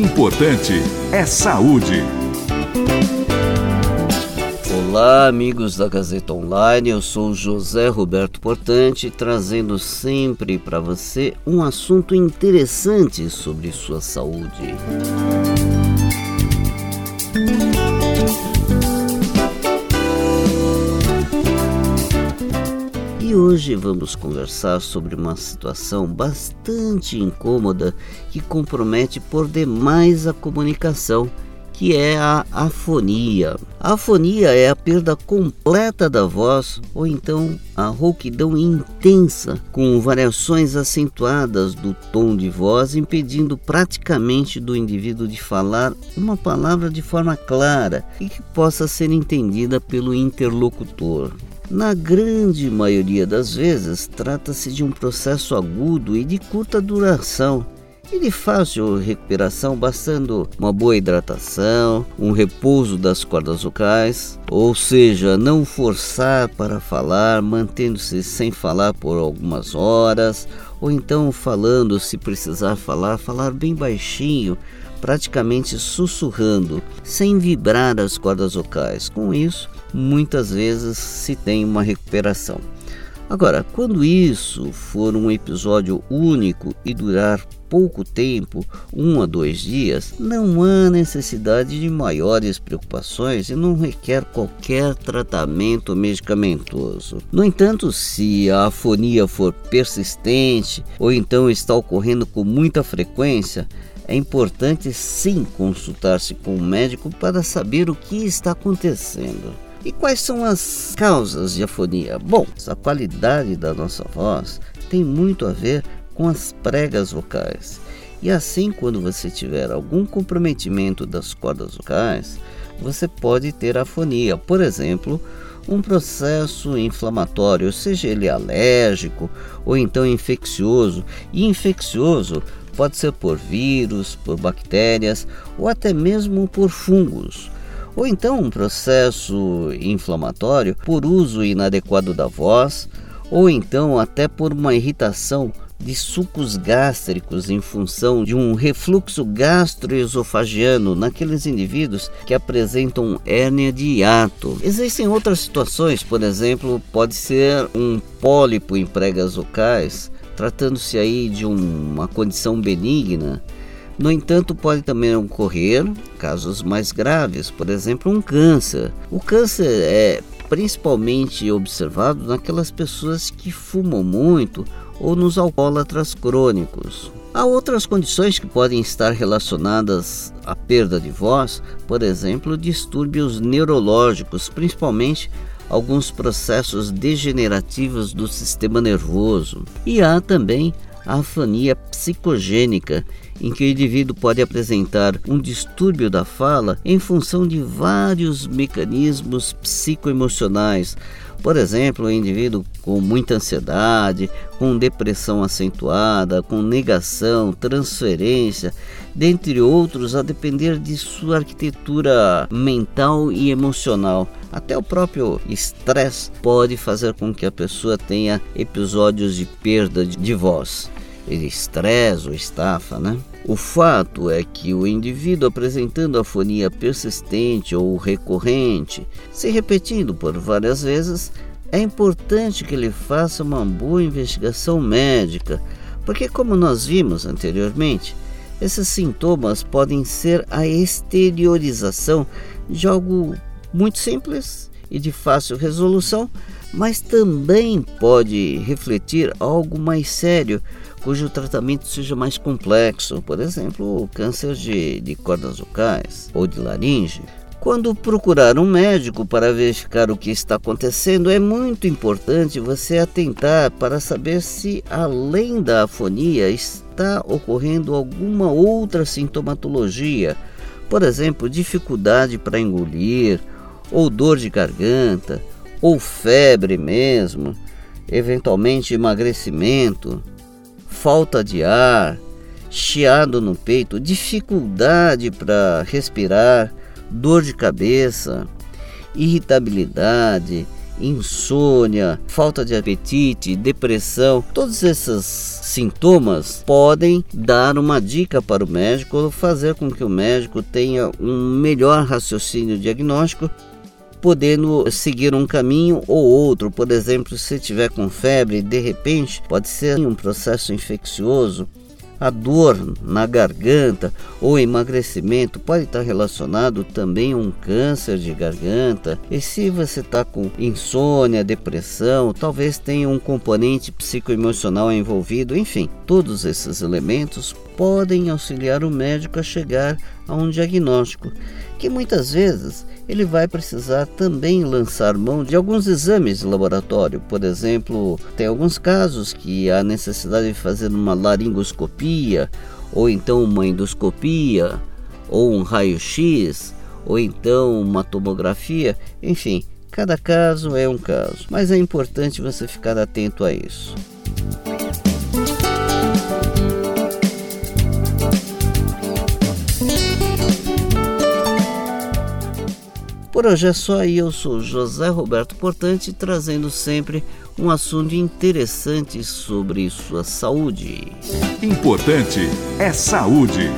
importante é saúde. Olá, amigos da Gazeta Online. Eu sou José Roberto Portante, trazendo sempre para você um assunto interessante sobre sua saúde. E hoje vamos conversar sobre uma situação bastante incômoda que compromete por demais a comunicação, que é a afonia. A afonia é a perda completa da voz ou então a rouquidão intensa, com variações acentuadas do tom de voz, impedindo praticamente do indivíduo de falar uma palavra de forma clara e que possa ser entendida pelo interlocutor. Na grande maioria das vezes, trata-se de um processo agudo e de curta duração e de fácil recuperação, bastando uma boa hidratação, um repouso das cordas vocais, ou seja, não forçar para falar, mantendo-se sem falar por algumas horas, ou então falando, se precisar falar, falar bem baixinho, praticamente sussurrando, sem vibrar as cordas vocais. Com isso, muitas vezes se tem uma recuperação. Agora, quando isso for um episódio único e durar pouco tempo, um a dois dias, não há necessidade de maiores preocupações e não requer qualquer tratamento medicamentoso. No entanto, se a afonia for persistente ou então está ocorrendo com muita frequência, é importante sim consultar-se com o médico para saber o que está acontecendo. E quais são as causas de afonia? Bom, a qualidade da nossa voz tem muito a ver com as pregas vocais. E assim, quando você tiver algum comprometimento das cordas vocais, você pode ter afonia. Por exemplo, um processo inflamatório, seja ele alérgico ou então infeccioso. E infeccioso Pode ser por vírus, por bactérias ou até mesmo por fungos. Ou então um processo inflamatório por uso inadequado da voz, ou então até por uma irritação de sucos gástricos em função de um refluxo gastroesofagiano naqueles indivíduos que apresentam hérnia de hiato. Existem outras situações, por exemplo, pode ser um pólipo em pregas vocais tratando-se aí de uma condição benigna. No entanto, pode também ocorrer casos mais graves, por exemplo, um câncer. O câncer é principalmente observado naquelas pessoas que fumam muito ou nos alcoólatras crônicos. Há outras condições que podem estar relacionadas à perda de voz, por exemplo, distúrbios neurológicos, principalmente alguns processos degenerativos do sistema nervoso. E há também a afonia psicogênica, em que o indivíduo pode apresentar um distúrbio da fala em função de vários mecanismos psicoemocionais. Por exemplo, o indivíduo com muita ansiedade, com depressão acentuada, com negação, transferência, dentre outros, a depender de sua arquitetura mental e emocional. Até o próprio estresse pode fazer com que a pessoa tenha episódios de perda de voz. Estresse ou estafa, né? O fato é que o indivíduo apresentando afonia persistente ou recorrente, se repetindo por várias vezes, é importante que ele faça uma boa investigação médica, porque, como nós vimos anteriormente, esses sintomas podem ser a exteriorização de algo muito simples e de fácil resolução, mas também pode refletir algo mais sério, cujo tratamento seja mais complexo, por exemplo, o câncer de, de cordas vocais ou de laringe. Quando procurar um médico para verificar o que está acontecendo, é muito importante você atentar para saber se, além da afonia, está ocorrendo alguma outra sintomatologia, por exemplo, dificuldade para engolir, ou dor de garganta, ou febre mesmo, eventualmente emagrecimento, falta de ar, chiado no peito, dificuldade para respirar, dor de cabeça, irritabilidade, insônia, falta de apetite, depressão, todos esses sintomas podem dar uma dica para o médico ou fazer com que o médico tenha um melhor raciocínio diagnóstico podendo seguir um caminho ou outro. Por exemplo, se tiver com febre, de repente pode ser um processo infeccioso a dor na garganta ou emagrecimento pode estar relacionado também a um câncer de garganta. E se você está com insônia, depressão, talvez tenha um componente psicoemocional envolvido. Enfim, todos esses elementos podem auxiliar o médico a chegar a um diagnóstico, que muitas vezes ele vai precisar também lançar mão de alguns exames de laboratório. Por exemplo, tem alguns casos que há necessidade de fazer uma laringoscopia, ou então uma endoscopia, ou um raio-x, ou então uma tomografia, enfim, cada caso é um caso, mas é importante você ficar atento a isso. Por hoje é só e eu sou José Roberto Portante, trazendo sempre um assunto interessante sobre sua saúde. Importante é saúde.